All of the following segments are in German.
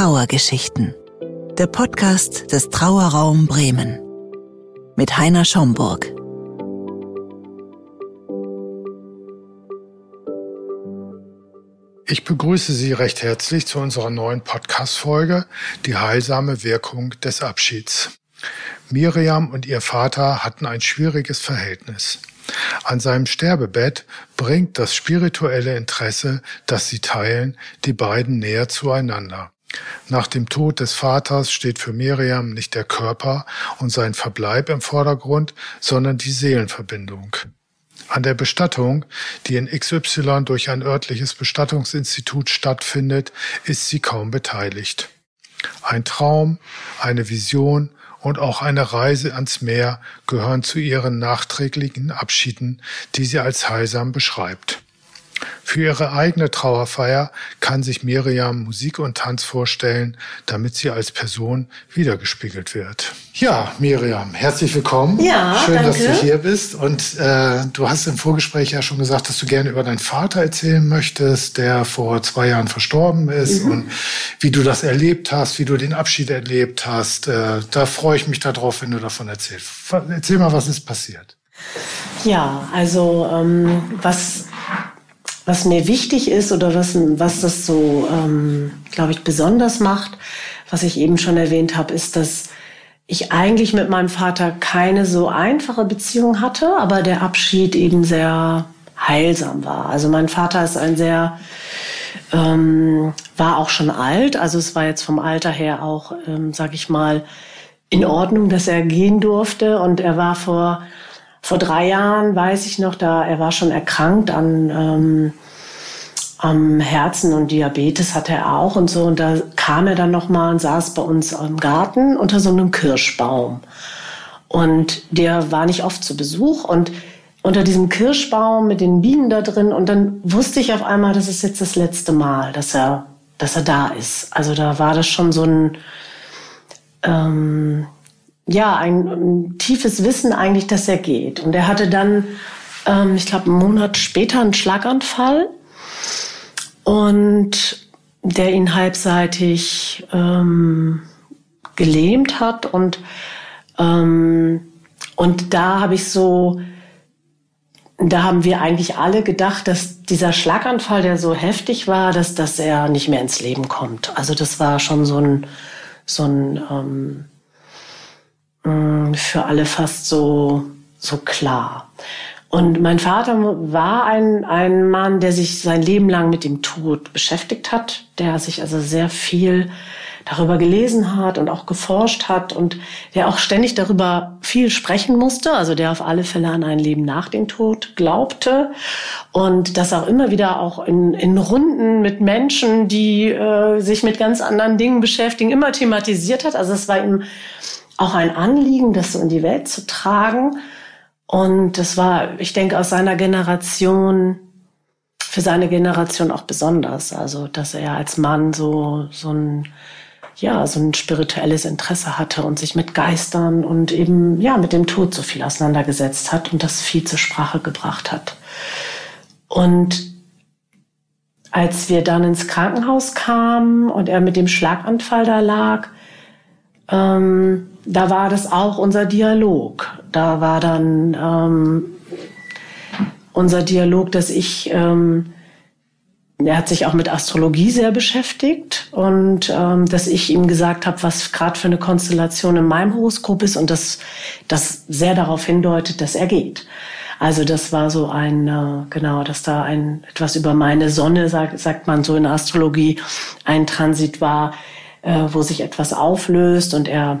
Trauergeschichten. Der Podcast des Trauerraum Bremen. Mit Heiner Schomburg. Ich begrüße Sie recht herzlich zu unserer neuen Podcast-Folge Die heilsame Wirkung des Abschieds. Miriam und ihr Vater hatten ein schwieriges Verhältnis. An seinem Sterbebett bringt das spirituelle Interesse, das sie teilen, die beiden näher zueinander. Nach dem Tod des Vaters steht für Miriam nicht der Körper und sein Verbleib im Vordergrund, sondern die Seelenverbindung. An der Bestattung, die in XY durch ein örtliches Bestattungsinstitut stattfindet, ist sie kaum beteiligt. Ein Traum, eine Vision und auch eine Reise ans Meer gehören zu ihren nachträglichen Abschieden, die sie als heilsam beschreibt. Für ihre eigene Trauerfeier kann sich Miriam Musik und Tanz vorstellen, damit sie als Person wiedergespiegelt wird. Ja, Miriam, herzlich willkommen. Ja, Schön, danke. dass du hier bist. Und äh, du hast im Vorgespräch ja schon gesagt, dass du gerne über deinen Vater erzählen möchtest, der vor zwei Jahren verstorben ist Mhm. und wie du das erlebt hast, wie du den Abschied erlebt hast. Äh, da freue ich mich darauf, wenn du davon erzählst. Erzähl mal, was ist passiert. Ja, also ähm, was, was mir wichtig ist oder was, was das so, ähm, glaube ich, besonders macht, was ich eben schon erwähnt habe, ist, dass ich eigentlich mit meinem Vater keine so einfache Beziehung hatte, aber der Abschied eben sehr heilsam war. Also mein Vater ist ein sehr ähm, war auch schon alt, also es war jetzt vom Alter her auch, ähm, sag ich mal, in Ordnung, dass er gehen durfte. Und er war vor vor drei Jahren, weiß ich noch, da er war schon erkrankt an ähm, am Herzen und Diabetes hatte er auch und so. Und da kam er dann noch mal und saß bei uns im Garten unter so einem Kirschbaum. Und der war nicht oft zu Besuch und unter diesem Kirschbaum mit den Bienen da drin. Und dann wusste ich auf einmal, das ist jetzt das letzte Mal, dass er, dass er da ist. Also da war das schon so ein, ähm, ja, ein, ein tiefes Wissen eigentlich, dass er geht. Und er hatte dann, ähm, ich glaube, einen Monat später einen Schlaganfall und der ihn halbseitig ähm, gelähmt hat und ähm, und da habe ich so da haben wir eigentlich alle gedacht, dass dieser Schlaganfall, der so heftig war, dass, dass er nicht mehr ins Leben kommt. Also das war schon so ein, so ein ähm, mh, für alle fast so, so klar. Und mein Vater war ein, ein Mann, der sich sein Leben lang mit dem Tod beschäftigt hat, der sich also sehr viel darüber gelesen hat und auch geforscht hat und der auch ständig darüber viel sprechen musste, also der auf alle Fälle an ein Leben nach dem Tod glaubte und das auch immer wieder auch in, in Runden mit Menschen, die äh, sich mit ganz anderen Dingen beschäftigen, immer thematisiert hat. Also es war ihm auch ein Anliegen, das so in die Welt zu tragen. Und das war, ich denke, aus seiner Generation, für seine Generation auch besonders. Also, dass er als Mann so, so ein, ja, so ein spirituelles Interesse hatte und sich mit Geistern und eben, ja, mit dem Tod so viel auseinandergesetzt hat und das viel zur Sprache gebracht hat. Und als wir dann ins Krankenhaus kamen und er mit dem Schlaganfall da lag, ähm, da war das auch unser Dialog. Da war dann ähm, unser Dialog, dass ich, ähm, er hat sich auch mit Astrologie sehr beschäftigt und ähm, dass ich ihm gesagt habe, was gerade für eine Konstellation in meinem Horoskop ist und dass das sehr darauf hindeutet, dass er geht. Also das war so ein, äh, genau, dass da ein etwas über meine Sonne, sagt, sagt man so in Astrologie, ein Transit war, äh, wo sich etwas auflöst und er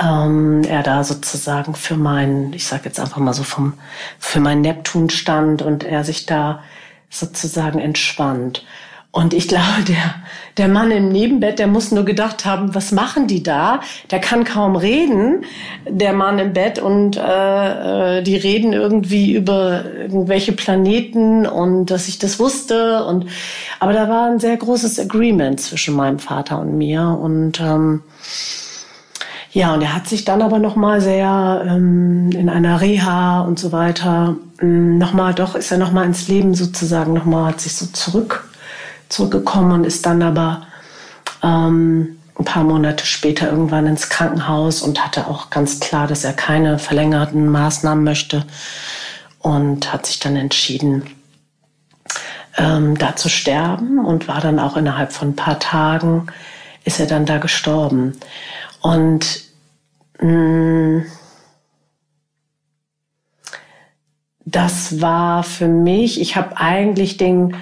ähm, er da sozusagen für meinen, ich sage jetzt einfach mal so vom für meinen Neptun stand und er sich da sozusagen entspannt. Und ich glaube, der, der Mann im Nebenbett, der muss nur gedacht haben, was machen die da? Der kann kaum reden, der Mann im Bett, und äh, äh, die reden irgendwie über irgendwelche Planeten und dass ich das wusste. Und aber da war ein sehr großes Agreement zwischen meinem Vater und mir. Und ähm, ja, und er hat sich dann aber noch mal sehr ähm, in einer Reha und so weiter ähm, noch mal, doch ist er noch mal ins Leben sozusagen noch mal hat sich so zurück zurückgekommen und ist dann aber ähm, ein paar Monate später irgendwann ins Krankenhaus und hatte auch ganz klar, dass er keine verlängerten Maßnahmen möchte und hat sich dann entschieden, ähm, da zu sterben und war dann auch innerhalb von ein paar Tagen ist er dann da gestorben. Und das war für mich, ich habe eigentlich den,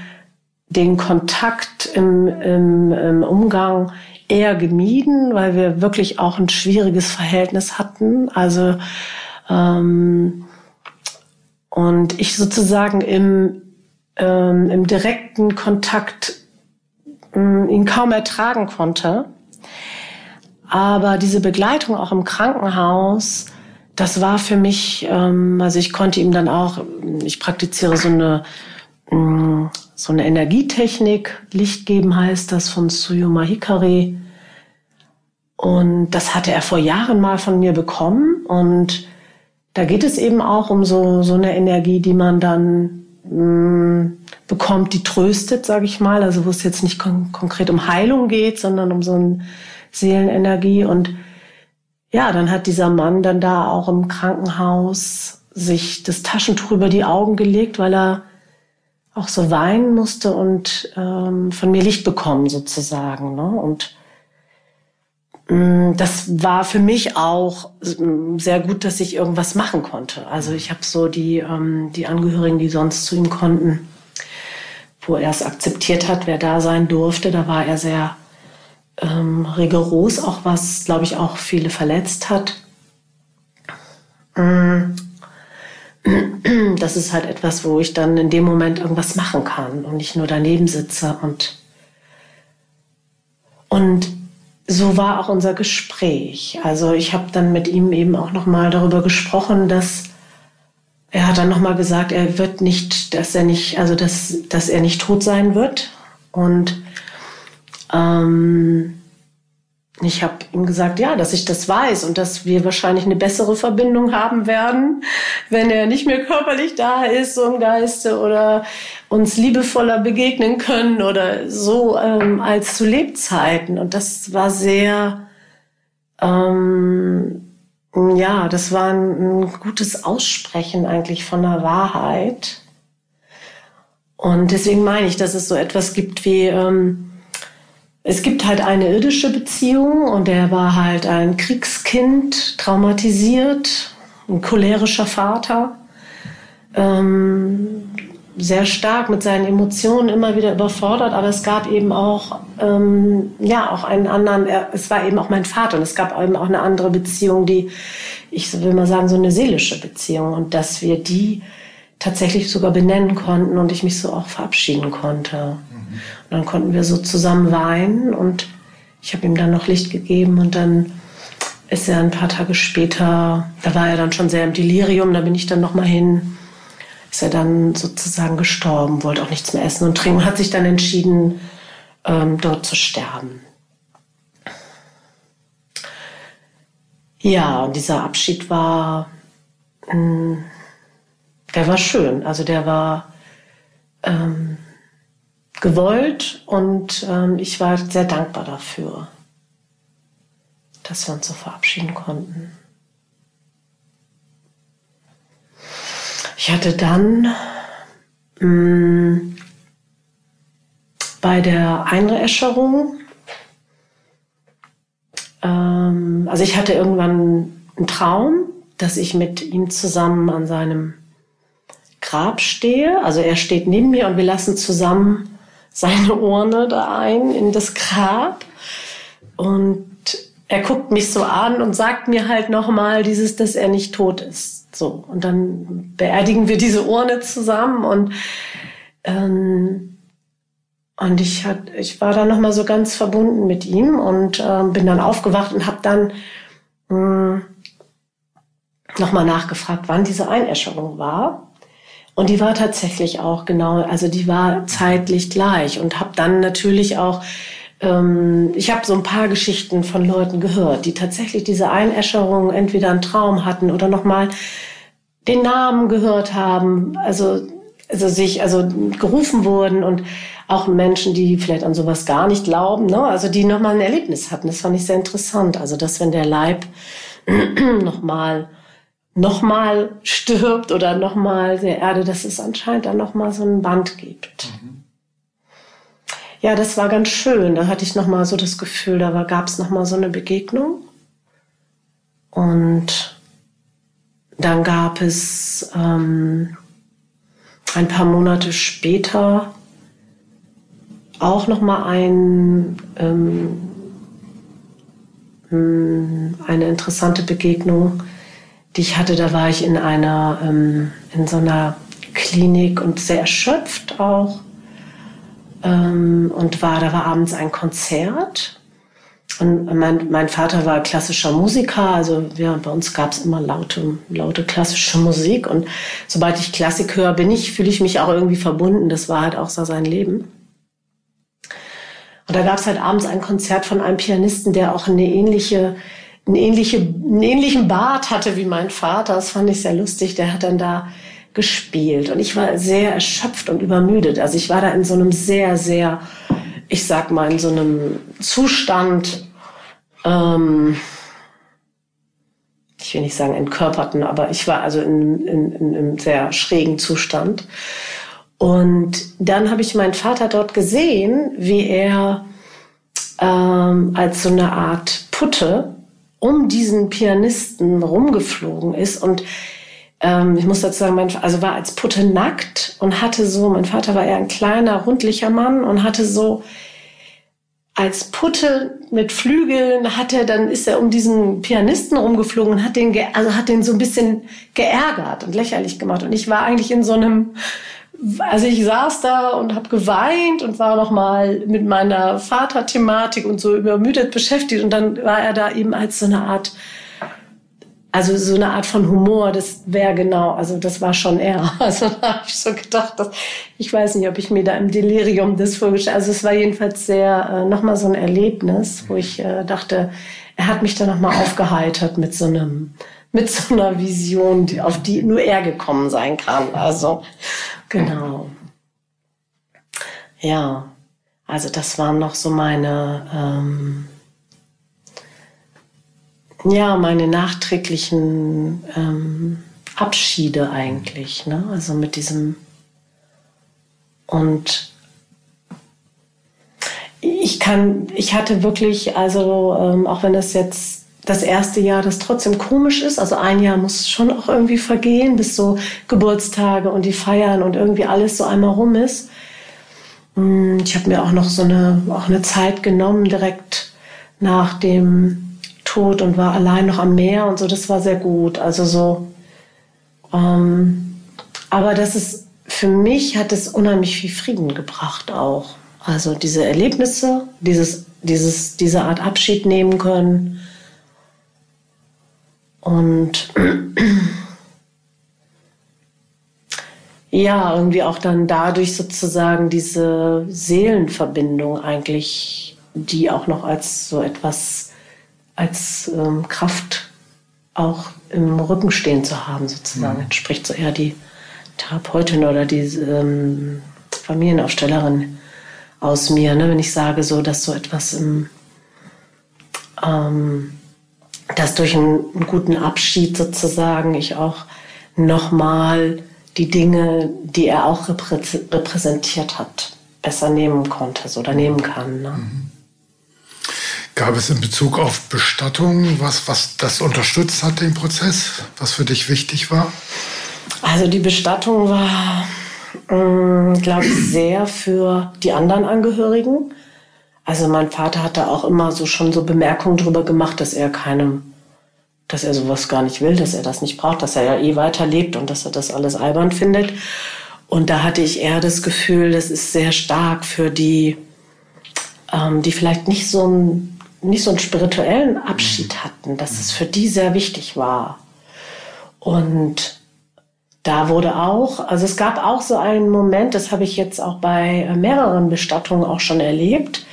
den Kontakt im, im, im Umgang eher gemieden, weil wir wirklich auch ein schwieriges Verhältnis hatten. Also ähm, und ich sozusagen im, ähm, im direkten Kontakt ähm, ihn kaum ertragen konnte. Aber diese Begleitung auch im Krankenhaus, das war für mich, ähm, also ich konnte ihm dann auch, ich praktiziere so eine mm, so eine Energietechnik, Licht geben heißt das von Tsuyuma Hikari. Und das hatte er vor Jahren mal von mir bekommen. Und da geht es eben auch um so, so eine Energie, die man dann mm, bekommt, die tröstet, sage ich mal. Also wo es jetzt nicht kon konkret um Heilung geht, sondern um so eine Seelenenergie. Und ja, dann hat dieser Mann dann da auch im Krankenhaus sich das Taschentuch über die Augen gelegt, weil er auch so weinen musste und ähm, von mir Licht bekommen sozusagen. Ne? Und mm, das war für mich auch mm, sehr gut, dass ich irgendwas machen konnte. Also ich habe so die, ähm, die Angehörigen, die sonst zu ihm konnten, wo er es akzeptiert hat, wer da sein durfte, da war er sehr ähm, rigoros, auch was, glaube ich, auch viele verletzt hat. Mm, das ist halt etwas, wo ich dann in dem Moment irgendwas machen kann und nicht nur daneben sitze und und so war auch unser Gespräch. Also ich habe dann mit ihm eben auch noch mal darüber gesprochen, dass er hat dann noch mal gesagt, er wird nicht, dass er nicht, also dass dass er nicht tot sein wird und ähm, ich habe ihm gesagt, ja, dass ich das weiß und dass wir wahrscheinlich eine bessere Verbindung haben werden, wenn er nicht mehr körperlich da ist, so im Geiste oder uns liebevoller begegnen können oder so ähm, als zu Lebzeiten. Und das war sehr, ähm, ja, das war ein, ein gutes Aussprechen eigentlich von der Wahrheit. Und deswegen meine ich, dass es so etwas gibt wie ähm, es gibt halt eine irdische Beziehung und er war halt ein Kriegskind, traumatisiert, ein cholerischer Vater, ähm, sehr stark mit seinen Emotionen immer wieder überfordert, aber es gab eben auch, ähm, ja, auch einen anderen, er, es war eben auch mein Vater und es gab eben auch eine andere Beziehung, die, ich will mal sagen, so eine seelische Beziehung und dass wir die tatsächlich sogar benennen konnten und ich mich so auch verabschieden konnte. Und dann konnten wir so zusammen weinen und ich habe ihm dann noch Licht gegeben und dann ist er ein paar Tage später, da war er dann schon sehr im Delirium, da bin ich dann noch mal hin, ist er dann sozusagen gestorben, wollte auch nichts mehr essen und trinken und hat sich dann entschieden, ähm, dort zu sterben. Ja, und dieser Abschied war, mh, hm, der war schön. Also der war ähm, gewollt und ähm, ich war sehr dankbar dafür, dass wir uns so verabschieden konnten. Ich hatte dann mh, mm, bei der Einäscherung, ähm, also ich hatte irgendwann einen Traum, dass ich mit ihm zusammen an seinem Grab stehe. Also er steht neben mir und wir lassen zusammen seine Urne da ein in das Grab und er guckt mich so an und sagt mir halt nochmal dieses, dass er nicht tot ist. So und dann beerdigen wir diese Urne zusammen und ähm, und ich hat, ich war dann nochmal so ganz verbunden mit ihm und ähm, bin dann aufgewacht und habe dann hm, nochmal nachgefragt, wann diese Einäscherung war. Und die war tatsächlich auch genau, also die war zeitlich gleich und habe dann natürlich auch, ähm, ich habe so ein paar Geschichten von Leuten gehört, die tatsächlich diese Einäscherung entweder einen Traum hatten oder nochmal den Namen gehört haben. Also also sich also gerufen wurden und auch Menschen, die vielleicht an sowas gar nicht glauben, ne? also die nochmal ein Erlebnis hatten. Das fand ich sehr interessant. Also dass wenn der Leib nochmal nochmal stirbt oder nochmal der Erde, dass es anscheinend dann nochmal so ein Band gibt. Mhm. Ja, das war ganz schön. Da hatte ich nochmal so das Gefühl, da gab es nochmal so eine Begegnung. Und dann gab es ähm, ein paar Monate später auch noch mal ein, ähm, hm, eine interessante Begegnung, die ich hatte. Da war ich in einer ähm, in so einer Klinik und sehr erschöpft auch ähm, und war da war abends ein Konzert und mein, mein Vater war klassischer Musiker, also wir, bei uns gab es immer laute, laute klassische Musik. Und sobald ich Klassik höre, bin ich, fühle ich mich auch irgendwie verbunden. Das war halt auch so sein Leben. Und da gab es halt abends ein Konzert von einem Pianisten, der auch eine ähnliche, eine ähnliche, einen ähnlichen Bart hatte wie mein Vater. Das fand ich sehr lustig. Der hat dann da gespielt. Und ich war sehr erschöpft und übermüdet. Also ich war da in so einem sehr, sehr ich sag mal, in so einem Zustand, ähm, ich will nicht sagen entkörperten, aber ich war also in, in, in einem sehr schrägen Zustand. Und dann habe ich meinen Vater dort gesehen, wie er ähm, als so eine Art Putte um diesen Pianisten rumgeflogen ist und ähm, ich muss dazu sagen, mein, also war als Putte nackt und hatte so, mein Vater war eher ein kleiner, rundlicher Mann und hatte so als Putte mit Flügeln hat er, dann ist er um diesen Pianisten rumgeflogen und hat den, also hat den so ein bisschen geärgert und lächerlich gemacht. Und ich war eigentlich in so einem, also ich saß da und habe geweint und war noch mal mit meiner Vaterthematik und so übermüdet beschäftigt. Und dann war er da eben als so eine Art also so eine Art von Humor, das wäre genau, also das war schon er. Also da habe ich so gedacht, dass, ich weiß nicht, ob ich mir da im Delirium das vorgestellt Also es war jedenfalls sehr äh, nochmal so ein Erlebnis, wo ich äh, dachte, er hat mich da nochmal aufgeheitert mit so einem, mit so einer Vision, auf die nur er gekommen sein kann. Also genau. Ja, also das waren noch so meine ähm, ja, meine nachträglichen ähm, Abschiede eigentlich, ne? Also mit diesem und ich kann, ich hatte wirklich, also ähm, auch wenn es jetzt das erste Jahr, das trotzdem komisch ist, also ein Jahr muss schon auch irgendwie vergehen, bis so Geburtstage und die Feiern und irgendwie alles so einmal rum ist. Hm, ich habe mir auch noch so eine, auch eine Zeit genommen, direkt nach dem tot und war allein noch am Meer und so. Das war sehr gut. Also so. Ähm, aber das ist, für mich hat es unheimlich viel Frieden gebracht auch. Also diese Erlebnisse, dieses, dieses, diese Art Abschied nehmen können. Und ja, irgendwie auch dann dadurch sozusagen diese Seelenverbindung eigentlich, die auch noch als so etwas als ähm, Kraft auch im Rücken stehen zu haben, sozusagen. Mhm. Entspricht so eher die Therapeutin oder die ähm, Familienaufstellerin aus mir, ne? wenn ich sage, so, dass so etwas im, ähm, dass durch einen, einen guten Abschied sozusagen ich auch nochmal die Dinge, die er auch repräsentiert hat, besser nehmen konnte so, oder nehmen kann. Ne? Mhm. Gab es in Bezug auf Bestattung was, was das unterstützt hat, den Prozess, was für dich wichtig war? Also die Bestattung war, äh, glaube ich, sehr für die anderen Angehörigen. Also mein Vater hat da auch immer so schon so Bemerkungen drüber gemacht, dass er keinem, dass er sowas gar nicht will, dass er das nicht braucht, dass er ja eh weiterlebt und dass er das alles albern findet. Und da hatte ich eher das Gefühl, das ist sehr stark für die, ähm, die vielleicht nicht so ein nicht so einen spirituellen Abschied mhm. hatten, dass es für die sehr wichtig war. Und da wurde auch, also es gab auch so einen Moment, das habe ich jetzt auch bei mehreren Bestattungen auch schon erlebt.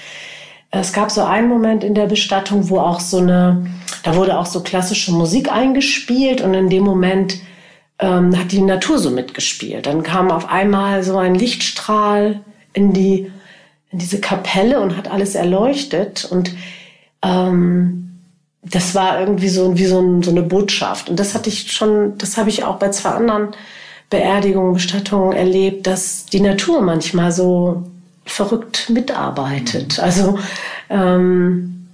Es gab so einen Moment in der Bestattung, wo auch so eine, da wurde auch so klassische Musik eingespielt und in dem Moment ähm, hat die Natur so mitgespielt. Dann kam auf einmal so ein Lichtstrahl in die in diese Kapelle und hat alles erleuchtet und ähm, das war irgendwie so wie so, ein, so eine Botschaft und das hatte ich schon, das habe ich auch bei zwei anderen Beerdigungen, Bestattungen erlebt, dass die Natur manchmal so verrückt mitarbeitet. Also ähm,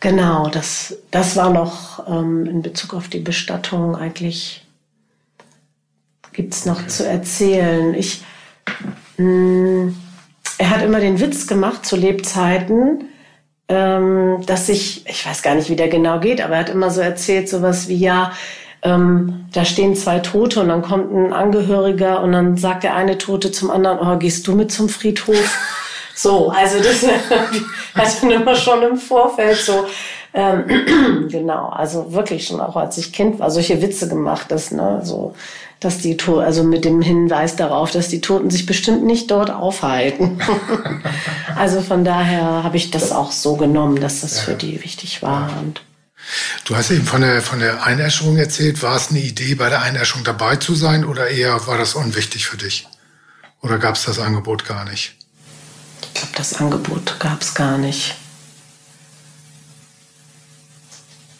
genau, das, das war noch ähm, in Bezug auf die Bestattung eigentlich gibt's noch okay. zu erzählen. Ich, mh, mm, er hat immer den Witz gemacht zu Lebzeiten, ähm, dass ich, ich weiß gar nicht, wie der genau geht, aber er hat immer so erzählt, sowas wie, ja, ähm, da stehen zwei Tote und dann kommt ein Angehöriger und dann sagt der eine Tote zum anderen, oh, gehst du mit zum Friedhof? So, also das hat dann immer schon im Vorfeld so, ähm, genau, also wirklich schon auch als ich Kind war, solche Witze gemacht, das, ne, so, dass die Toten, also mit dem Hinweis darauf, dass die Toten sich bestimmt nicht dort aufhalten. also von daher habe ich das auch so genommen, dass das für die wichtig war. Und Du hast eben von der, von der Einäscherung erzählt. War es eine Idee, bei der Einäscherung dabei zu sein oder eher war das unwichtig für dich? Oder gab es das Angebot gar nicht? Ich glaube, das Angebot gab es gar nicht.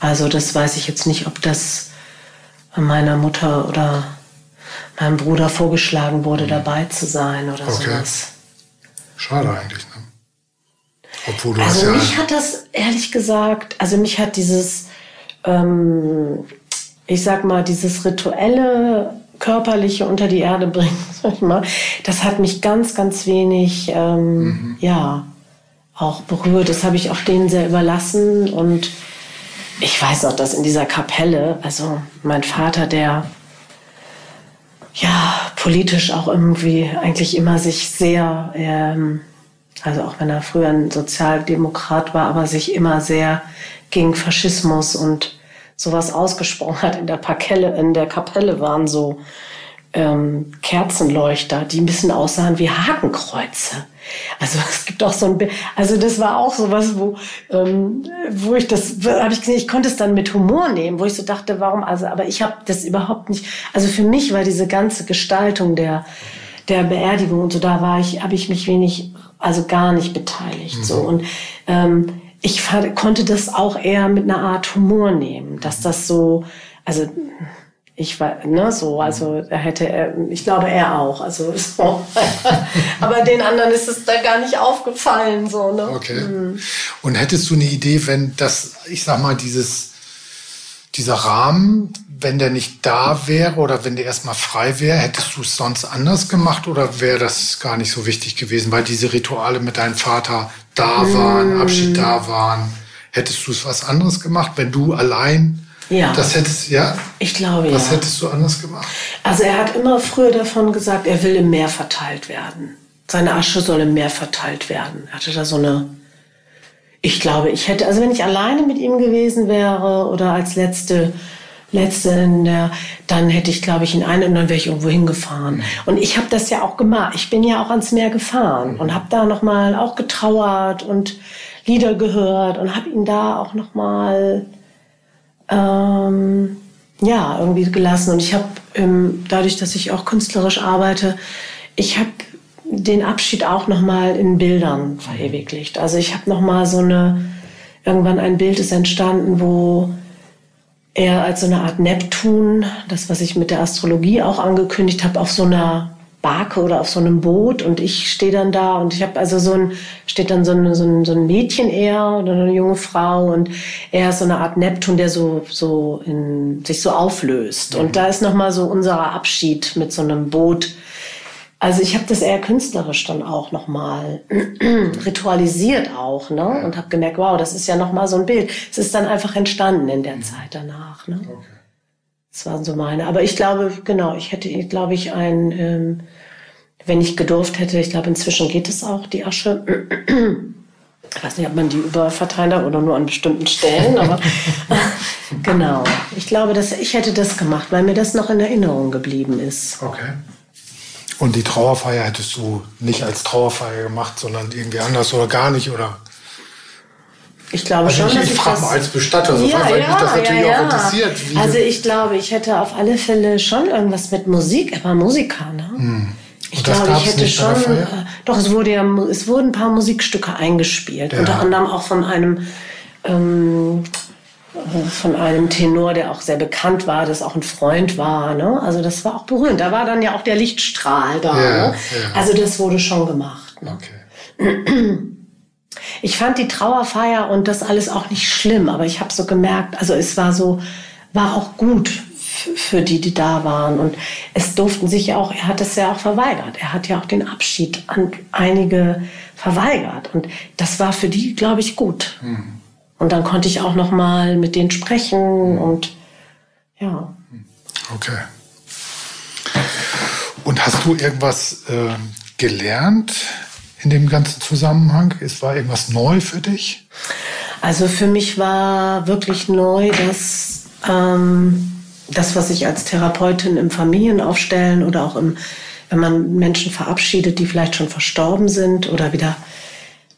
Also das weiß ich jetzt nicht, ob das meiner Mutter oder meinem Bruder vorgeschlagen wurde, mhm. dabei zu sein oder okay. sowas. Schade eigentlich, ne? Obwohl du also mich ja hat das ehrlich gesagt, also mich hat dieses, ähm, ich sag mal, dieses rituelle körperliche unter die Erde bringen, sag ich mal, das hat mich ganz, ganz wenig, ähm, mhm. ja, auch berührt. Das habe ich auch denen sehr überlassen und ich weiß noch, dass in dieser Kapelle, also mein Vater, der ja politisch auch irgendwie eigentlich immer sich sehr ähm, also auch wenn er früher ein Sozialdemokrat war, aber sich immer sehr gegen Faschismus und sowas ausgesprochen hat. In der, Pakelle, in der Kapelle waren so ähm, Kerzenleuchter, die ein bisschen aussahen wie Hakenkreuze. Also es gibt auch so ein, Bild, also das war auch sowas, wo, ähm, wo ich das, habe ich gesehen, ich konnte es dann mit Humor nehmen, wo ich so dachte, warum, also, aber ich habe das überhaupt nicht, also für mich war diese ganze Gestaltung der, der Beerdigung und so, da war ich, habe ich mich wenig also gar nicht beteiligt. Mhm. So und ähm, ich fand, konnte das auch eher mit einer Art Humor nehmen, dass das so, also ich war, ne, so, also er hätte, er, ich glaube er auch, also so. aber den anderen ist es da gar nicht aufgefallen, so, ne. Okay. Mhm. Und hättest du eine Idee, wenn das, ich sag mal, dieses, dieser Rahmen, wenn der nicht da wäre oder wenn der erstmal frei wäre, hättest du es sonst anders gemacht oder wäre das gar nicht so wichtig gewesen, weil diese Rituale mit deinem Vater da waren, mm. Abschied da waren? Hättest du es was anderes gemacht, wenn du allein ja. Das hättest ja. Ich glaube Was ja. hättest du anders gemacht? Also er hat immer früher davon gesagt, er will im Meer verteilt werden. Seine Asche soll im Meer verteilt werden. Er hatte da so eine. Ich glaube, ich hätte, also wenn ich alleine mit ihm gewesen wäre oder als letzte letzte dann hätte ich, glaube ich, in eine und dann wäre ich irgendwo hingefahren. Und ich habe das ja auch gemacht. Ich bin ja auch ans Meer gefahren und habe da noch mal auch getrauert und Lieder gehört und habe ihn da auch noch mal ähm, ja irgendwie gelassen. Und ich habe ähm, dadurch, dass ich auch künstlerisch arbeite, ich habe den Abschied auch noch mal in Bildern verewigt. Also ich habe noch mal so eine irgendwann ein Bild ist entstanden, wo eher als so eine Art Neptun, das, was ich mit der Astrologie auch angekündigt habe, auf so einer Barke oder auf so einem Boot und ich stehe dann da und ich habe also so ein, steht dann so ein, so, ein, so ein Mädchen eher oder eine junge Frau und er ist so eine Art Neptun, der so, so in, sich so auflöst. Mhm. Und da ist nochmal so unser Abschied mit so einem Boot also ich habe das eher künstlerisch dann auch nochmal ritualisiert auch, ne? Und habe gemerkt, wow, das ist ja nochmal so ein Bild. Es ist dann einfach entstanden in der mhm. Zeit danach, ne? Okay. Das waren so meine. Aber ich glaube, genau, ich hätte, glaube ich, ein, ähm, wenn ich gedurft hätte, ich glaube, inzwischen geht es auch, die Asche. Ich weiß nicht, ob man die überverteilen darf oder nur an bestimmten Stellen, aber genau. Ich glaube, dass ich hätte das gemacht, weil mir das noch in Erinnerung geblieben ist. Okay. Und die Trauerfeier hättest du nicht als Trauerfeier gemacht, sondern irgendwie anders oder gar nicht, oder? Ich glaube also schon, ich, dass ich ich frage mal als Bestatter, so ja, weil ja, mich das natürlich ja, auch ja. interessiert. Wie also ich glaube, ich hätte auf alle Fälle schon irgendwas mit Musik. Er war Musiker, ne? Ich Und das glaube, ich hätte schon. Äh, doch, es wurde ja, es wurden ein paar Musikstücke eingespielt. Unter anderem auch von einem ähm, äh, von einem Tenor, der auch sehr bekannt war, das auch ein Freund war. Ne? Also das war auch berührend. Da war dann ja auch der Lichtstrahl da. Ja, ne? ja. Also das wurde schon gemacht. Ne? Okay. Ich fand die Trauerfeier und das alles auch nicht schlimm, aber ich habe so gemerkt, also es war so, war auch gut für die, die da waren. Und es durften sich ja auch, er hat es ja auch verweigert. Er hat ja auch den Abschied an einige verweigert. Und das war für die, glaube ich, gut. Und dann konnte ich auch noch mal mit denen sprechen und ja. Okay. Und hast du irgendwas ähm, gelernt in dem ganzen Zusammenhang? Es war irgendwas neu für dich? Also für mich war wirklich neu, dass ähm, das, was ich als Therapeutin im Familienaufstellen oder auch im, wenn man Menschen verabschiedet, die vielleicht schon verstorben sind oder wieder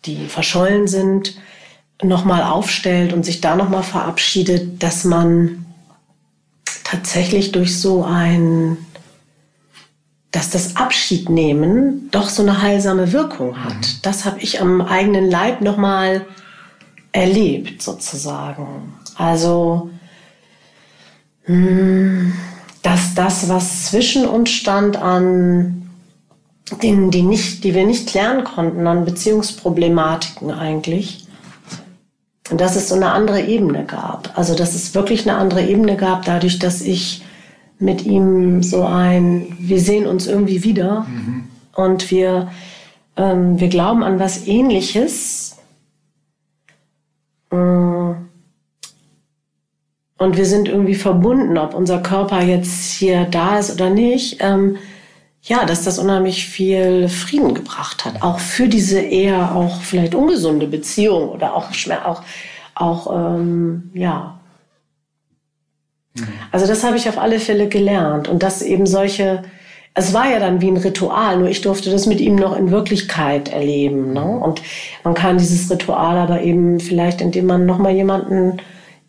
die verschollen sind, nochmal aufstellt und sich da nochmal verabschiedet, dass man tatsächlich durch so ein, dass das Abschiednehmen doch so eine heilsame Wirkung hat. Das habe ich am eigenen Leib nochmal erlebt, sozusagen. Also, mh, dass das, was zwischen uns stand an Dingen, die, nicht, die wir nicht klären konnten, an Beziehungsproblematiken eigentlich, und dass es so eine andere Ebene gab. Also, dass es wirklich eine andere Ebene gab, dadurch, dass ich mit ihm so ein, wir sehen uns irgendwie wieder und wir, ähm, wir glauben an was Ähnliches. Mm. Und wir sind irgendwie verbunden, ob unser Körper jetzt hier da ist oder nicht. Ähm, ja, dass das unheimlich viel Frieden gebracht hat. Auch für diese eher auch vielleicht ungesunde Beziehung oder auch, auch, auch ähm, ja. Also das habe ich auf alle Fälle gelernt. Und dass eben solche, es war ja dann wie ein Ritual, nur ich durfte das mit ihm noch in Wirklichkeit erleben. Ne? Und man kann dieses Ritual aber eben vielleicht, indem man nochmal jemanden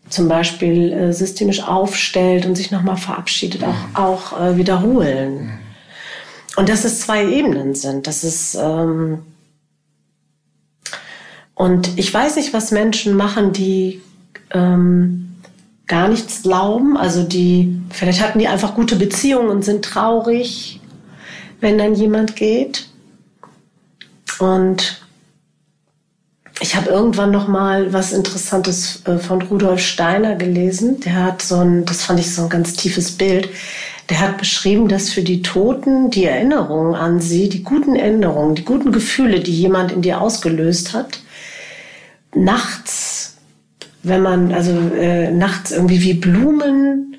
zum Beispiel äh, systemisch aufstellt und sich nochmal verabschiedet, auch, auch äh, wiederholen. Und dass es zwei Ebenen sind. Das ist ähm und ich weiß nicht, was Menschen machen, die ähm, gar nichts glauben. Also die vielleicht hatten die einfach gute Beziehungen und sind traurig, wenn dann jemand geht. Und ich habe irgendwann noch mal was Interessantes äh, von Rudolf Steiner gelesen. Der hat so ein, das fand ich so ein ganz tiefes Bild. Der hat beschrieben, dass für die Toten die Erinnerungen an sie, die guten Erinnerungen, die guten Gefühle, die jemand in dir ausgelöst hat, nachts, wenn man also äh, nachts irgendwie wie Blumen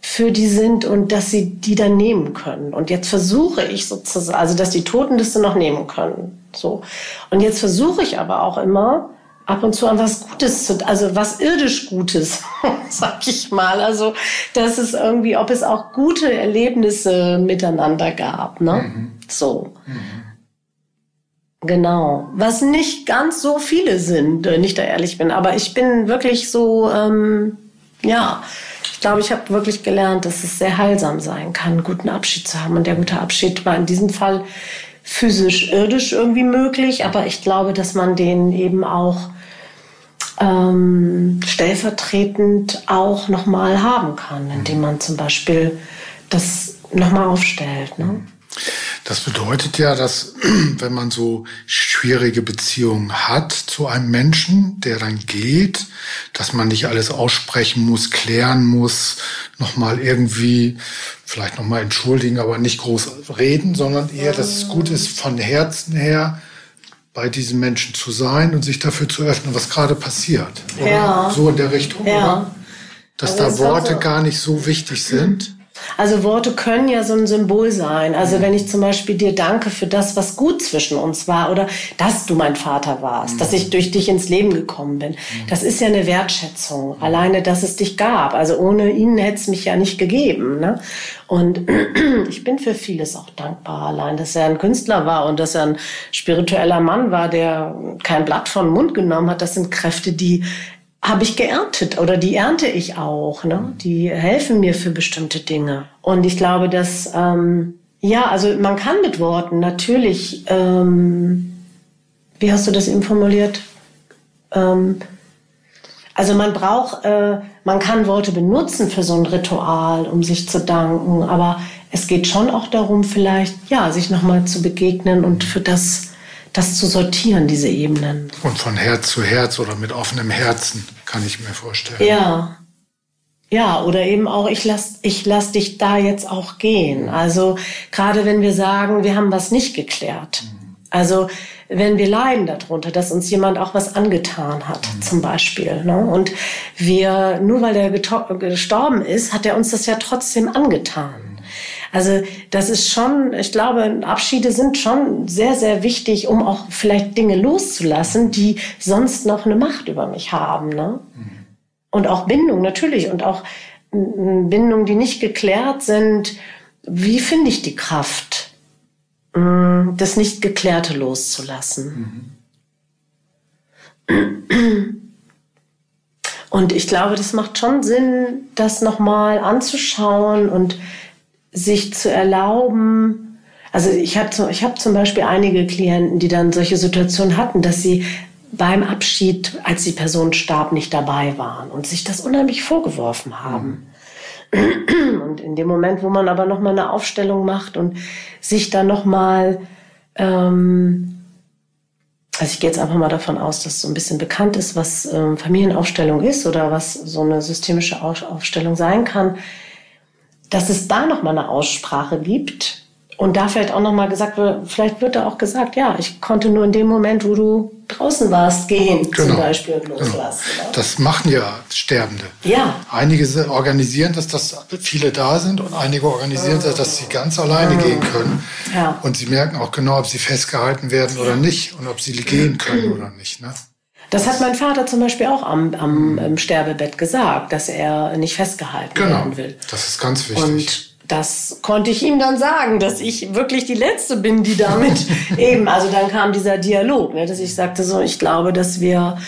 für die sind und dass sie die dann nehmen können. Und jetzt versuche ich sozusagen, also dass die Toten das dann noch nehmen können. So. Und jetzt versuche ich aber auch immer, ab und zu an was Gutes zu, also was irdisch Gutes, sag ich mal. Also, dass es irgendwie, ob es auch gute Erlebnisse miteinander gab, ne? So. Genau. Was nicht ganz so viele sind, wenn ich da ehrlich bin. Aber ich bin wirklich so, ähm, ja, ich glaube, ich habe wirklich gelernt, dass es sehr heilsam sein kann, guten Abschied zu haben. Und der gute Abschied war in diesem Fall physisch, irdisch irgendwie möglich. Aber ich glaube, dass man den eben auch ähm, stellvertretend auch nochmal haben kann, indem man zum Beispiel das nochmal aufstellt. Ne? Das bedeutet ja, dass wenn man so schwierige Beziehungen hat zu einem Menschen, der dann geht, dass man nicht alles aussprechen muss, klären muss, nochmal irgendwie, vielleicht nochmal entschuldigen, aber nicht groß reden, sondern eher, dass es gut ist, von Herzen her bei diesen Menschen zu sein und sich dafür zu öffnen, was gerade passiert. Oder? Ja. So in der Richtung, Ja. oder? Dass Also da Worte so- gar nicht so wichtig sind. Also Worte können ja so ein Symbol sein. Also wenn ich zum Beispiel dir danke für das, was gut zwischen uns war oder dass du mein Vater warst, dass ich durch dich ins Leben gekommen bin, das ist ja eine Wertschätzung. Alleine, dass es dich gab. Also ohne ihn hätte es mich ja nicht gegeben. Ne? Und ich bin für vieles auch dankbar. Allein, dass er ein Künstler war und dass er ein spiritueller Mann war, der kein Blatt von Mund genommen hat, das sind Kräfte, die habe ich geerntet oder die ernte ich auch. Ne? Die helfen mir für bestimmte Dinge. Und ich glaube, dass, ähm, ja, also man kann mit Worten natürlich, ähm, wie hast du das eben formuliert? Ähm, also man braucht, äh, man kann Worte benutzen für so ein Ritual, um sich zu danken, aber es geht schon auch darum, vielleicht, ja, sich nochmal zu begegnen und für das das zu sortieren, diese Ebenen. Und von Herz zu Herz oder mit offenem Herzen, kann ich mir vorstellen. Ja. Ja, oder eben auch, ich lass, ich lass dich da jetzt auch gehen. Also gerade wenn wir sagen, wir haben was nicht geklärt. Also wenn wir leiden darunter, dass uns jemand auch was angetan hat, mhm. zum Beispiel. Ne? Und wir, nur weil der gestorben ist, hat er uns das ja trotzdem angetan. Also das ist schon, ich glaube, Abschiede sind schon sehr, sehr wichtig, um auch vielleicht Dinge loszulassen, die sonst noch eine Macht über mich haben. Ne? Mhm. Und auch Bindung natürlich und auch Bindungen, die nicht geklärt sind. Wie finde ich die Kraft, das nicht Geklärte loszulassen? Mhm. Und ich glaube, das macht schon Sinn, das nochmal anzuschauen und sich zu erlauben, also ich habe ich hab zum Beispiel einige Klienten, die dann solche Situationen hatten, dass sie beim Abschied, als die Person starb, nicht dabei waren und sich das unheimlich vorgeworfen haben. Und in dem Moment, wo man aber nochmal eine Aufstellung macht und sich dann nochmal, ähm, also ich gehe jetzt einfach mal davon aus, dass so ein bisschen bekannt ist, was ähm, Familienaufstellung ist oder was so eine systemische Aufstellung sein kann, dass es da noch mal eine Aussprache gibt und da vielleicht auch noch mal gesagt wird, vielleicht wird da auch gesagt, ja, ich konnte nur in dem Moment, wo du draußen warst, gehen genau. zum Beispiel und loslassen. Genau. Das machen ja Sterbende. Ja. Einige organisieren das, dass viele da sind und einige organisieren das, dass sie ganz alleine gehen können. Ja. Und sie merken auch genau, ob sie festgehalten werden oder nicht und ob sie gehen können oder nicht. Ne? Das hat mein Vater zum Beispiel auch am, am, Sterbebett gesagt, dass er nicht festgehalten genau. werden will. Das ist ganz wichtig. Und das konnte ich ihm dann sagen, dass ich wirklich die Letzte bin, die damit eben, also dann kam dieser Dialog, ne, dass ich sagte so, ich glaube, dass wir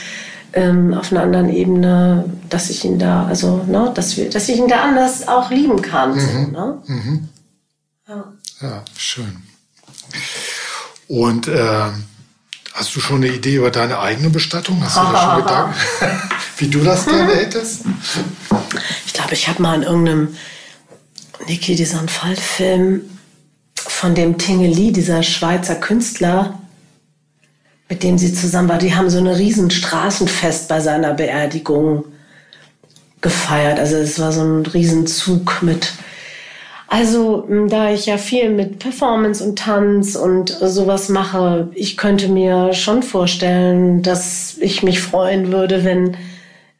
ähm, auf einer anderen Ebene, dass ich ihn da, also, ne, dass wir, dass ich ihn da anders auch lieben kann. Mhm. So, ne? mhm. Ja. ja, schön. Und äh, Hast du schon eine Idee über deine eigene Bestattung? Hast du da schon Gedanken, wie du das gerne hättest? Ich glaube, ich habe mal in irgendeinem Niki, diesen Fallfilm von dem Tingeli, dieser Schweizer Künstler, mit dem sie zusammen war, die haben so ein riesen Straßenfest bei seiner Beerdigung gefeiert. Also es war so ein Riesenzug mit also, da ich ja viel mit Performance und Tanz und sowas mache, ich könnte mir schon vorstellen, dass ich mich freuen würde, wenn,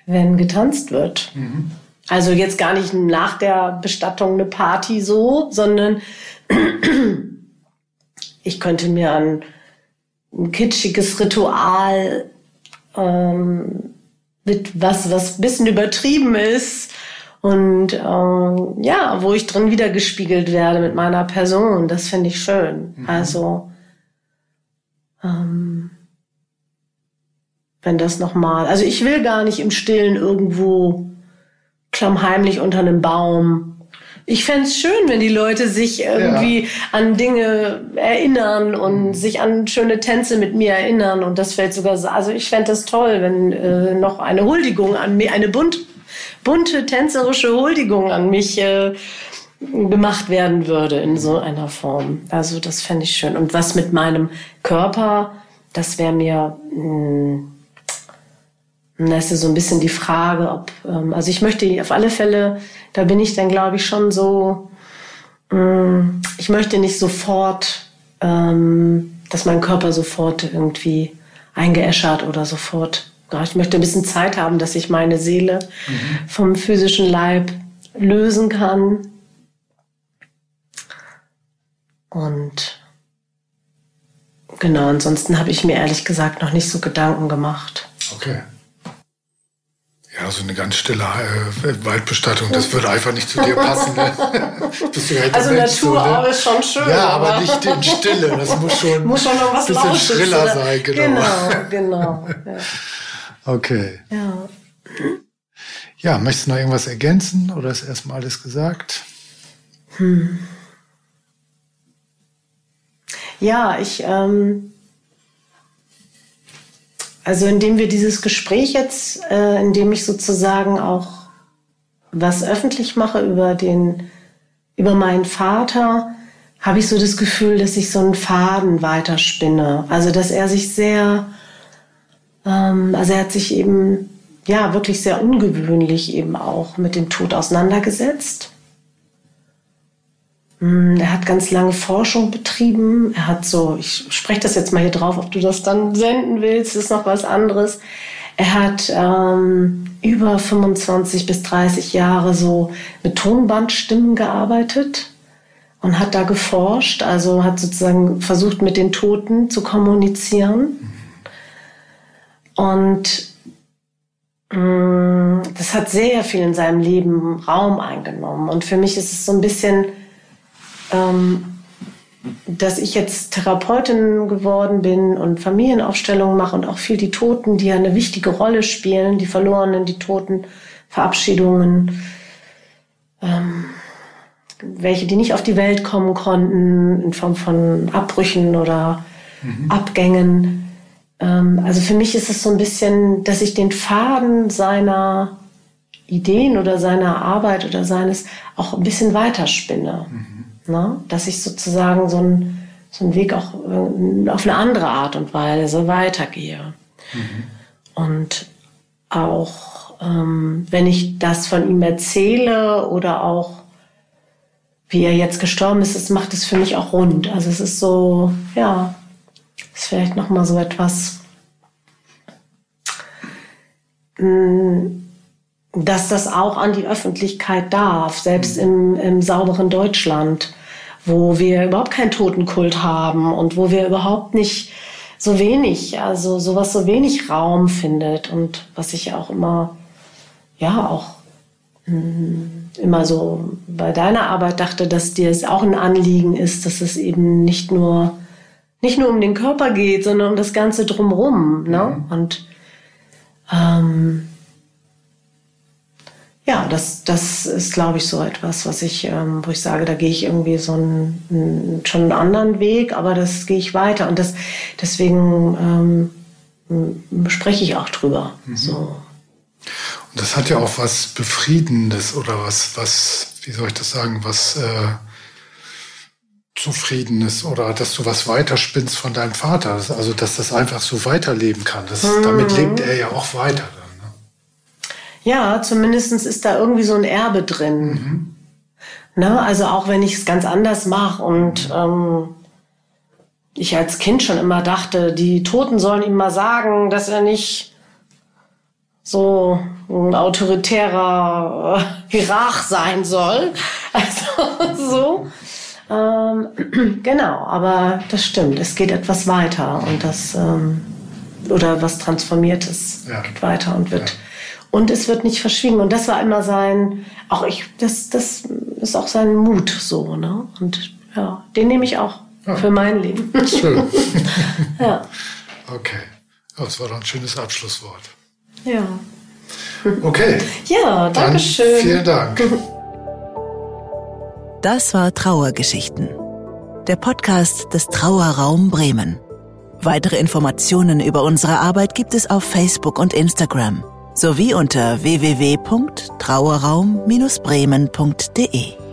wenn getanzt wird. Mhm. Also jetzt gar nicht nach der Bestattung eine Party so, sondern ich könnte mir ein, ein kitschiges Ritual ähm, mit was, was ein bisschen übertrieben ist, und äh, ja, wo ich drin wieder gespiegelt werde mit meiner Person, das finde ich schön. Mhm. Also ähm, wenn das nochmal, also ich will gar nicht im Stillen irgendwo klammheimlich unter einem Baum. Ich fände schön, wenn die Leute sich irgendwie ja. an Dinge erinnern und mhm. sich an schöne Tänze mit mir erinnern. Und das fällt sogar, also ich fände das toll, wenn äh, noch eine Huldigung an mir, eine bunt bunte tänzerische Huldigung an mich äh, gemacht werden würde in so einer Form. Also das fände ich schön. Und was mit meinem Körper, das wäre mir, mh, hm, das ist so ein bisschen die Frage, ob, ähm, also ich möchte auf alle Fälle, da bin ich dann glaube ich schon so, mh, hm, ich möchte nicht sofort, ähm, dass mein Körper sofort irgendwie eingeäschert oder sofort ich möchte ein bisschen Zeit haben, dass ich meine Seele mhm. vom physischen Leib lösen kann Und genau, ansonsten habe ich mir ehrlich gesagt noch nicht so Gedanken gemacht. Okay. Ja, so eine ganz stille äh, Waldbestattung, das würde einfach nicht zu dir passen. Ne? halt also Natur so, ne? ist schon schön. Ja, aber, aber nicht in Stille. Das muss schon, muss schon noch was ein bisschen schriller oder? sein. Genau, genau. genau ja. Okay. Ja. Ja, möchtest du noch irgendwas ergänzen oder ist erstmal alles gesagt? Hm. Ja, ich, ähm, also indem wir dieses Gespräch jetzt, äh, indem ich sozusagen auch was öffentlich mache über den, über meinen Vater, habe ich so das Gefühl, dass ich so einen Faden weiterspinne. Also dass er sich sehr, also er hat sich eben ja wirklich sehr ungewöhnlich eben auch mit dem Tod auseinandergesetzt. Hm, er hat ganz lange Forschung betrieben. Er hat so, ich spreche das jetzt mal hier drauf, ob du das dann senden willst, ist noch was anderes. Er hat ähm, über 25 bis 30 Jahre so mit Tonbandstimmen gearbeitet und hat da geforscht, also hat sozusagen versucht, mit den Toten zu kommunizieren. Und mh, hm, das hat sehr viel in seinem Leben Raum eingenommen. Und für mich ist es so ein bisschen ähm, dass ich jetzt Therapeutin geworden bin und Familienaufstellungen mache und auch viel die Toten, die ja eine wichtige Rolle spielen, die Verlorenen, die Toten, Verabschiedungen, ähm, welche, die nicht auf die Welt kommen konnten, in Form von Abbrüchen oder mhm. Abgängen. Ähm, also für mich ist es so ein bisschen, dass ich den Faden seiner Ideen oder seiner Arbeit oder seines auch ein bisschen weiterspinne. Mhm. Ne? Dass ich sozusagen so, ein, so einen Weg auch äh, auf eine andere Art und Weise weitergehe. Mhm. Und auch ähm, wenn ich das von ihm erzähle oder auch wie er jetzt gestorben ist, es macht es für mich auch rund. Also es ist so, ja, ist vielleicht noch mal so etwas, mm, dass das auch an die Öffentlichkeit darf, selbst im, im sauberen Deutschland wo wir überhaupt keinen Totenkult haben und wo wir überhaupt nicht so wenig, also sowas so wenig Raum findet und was ich auch immer, ja, auch mh, hm, immer so bei deiner Arbeit dachte, dass dir es auch ein Anliegen ist, dass es eben nicht nur, nicht nur um den Körper geht, sondern um das Ganze drumrum, ne? Mhm. Und, ähm, ja, das, das ist, glaube ich, so etwas, was ich, ähm, wo ich sage, da gehe ich irgendwie so einen, schon einen anderen Weg, aber das gehe ich weiter. Und das, deswegen ähm, spreche ich auch drüber. Mhm. So. Und das hat ja auch was Befriedendes oder was, was, wie soll ich das sagen, was äh, Zufriedenes oder dass du was weiterspinnst von deinem Vater. Also, dass das einfach so weiterleben kann. Das, mhm. Damit lebt er ja auch weiter. Ja, zumindest ist da irgendwie so ein Erbe drin. Mhm. Ne? Also auch wenn ich es ganz anders mache und ähm, ich als Kind schon immer dachte, die Toten sollen ihm mal sagen, dass er nicht so ein autoritärer Hierarch sein soll. Also so. Ähm, genau, aber das stimmt. Es geht etwas weiter und das ähm, oder was Transformiertes ja. geht weiter und wird ja. Und es wird nicht verschwiegen. Und das war immer sein, auch ich, das, das ist auch sein Mut so, ne? Und ja, den nehme ich auch ja. für mein Leben. Schön. ja. Okay. das war doch ein schönes Abschlusswort. Ja. Okay. Ja, danke schön. Vielen Dank. Das war Trauergeschichten. Der Podcast des Trauerraum Bremen. Weitere Informationen über unsere Arbeit gibt es auf Facebook und Instagram sowie unter www.trauerraum-bremen.de.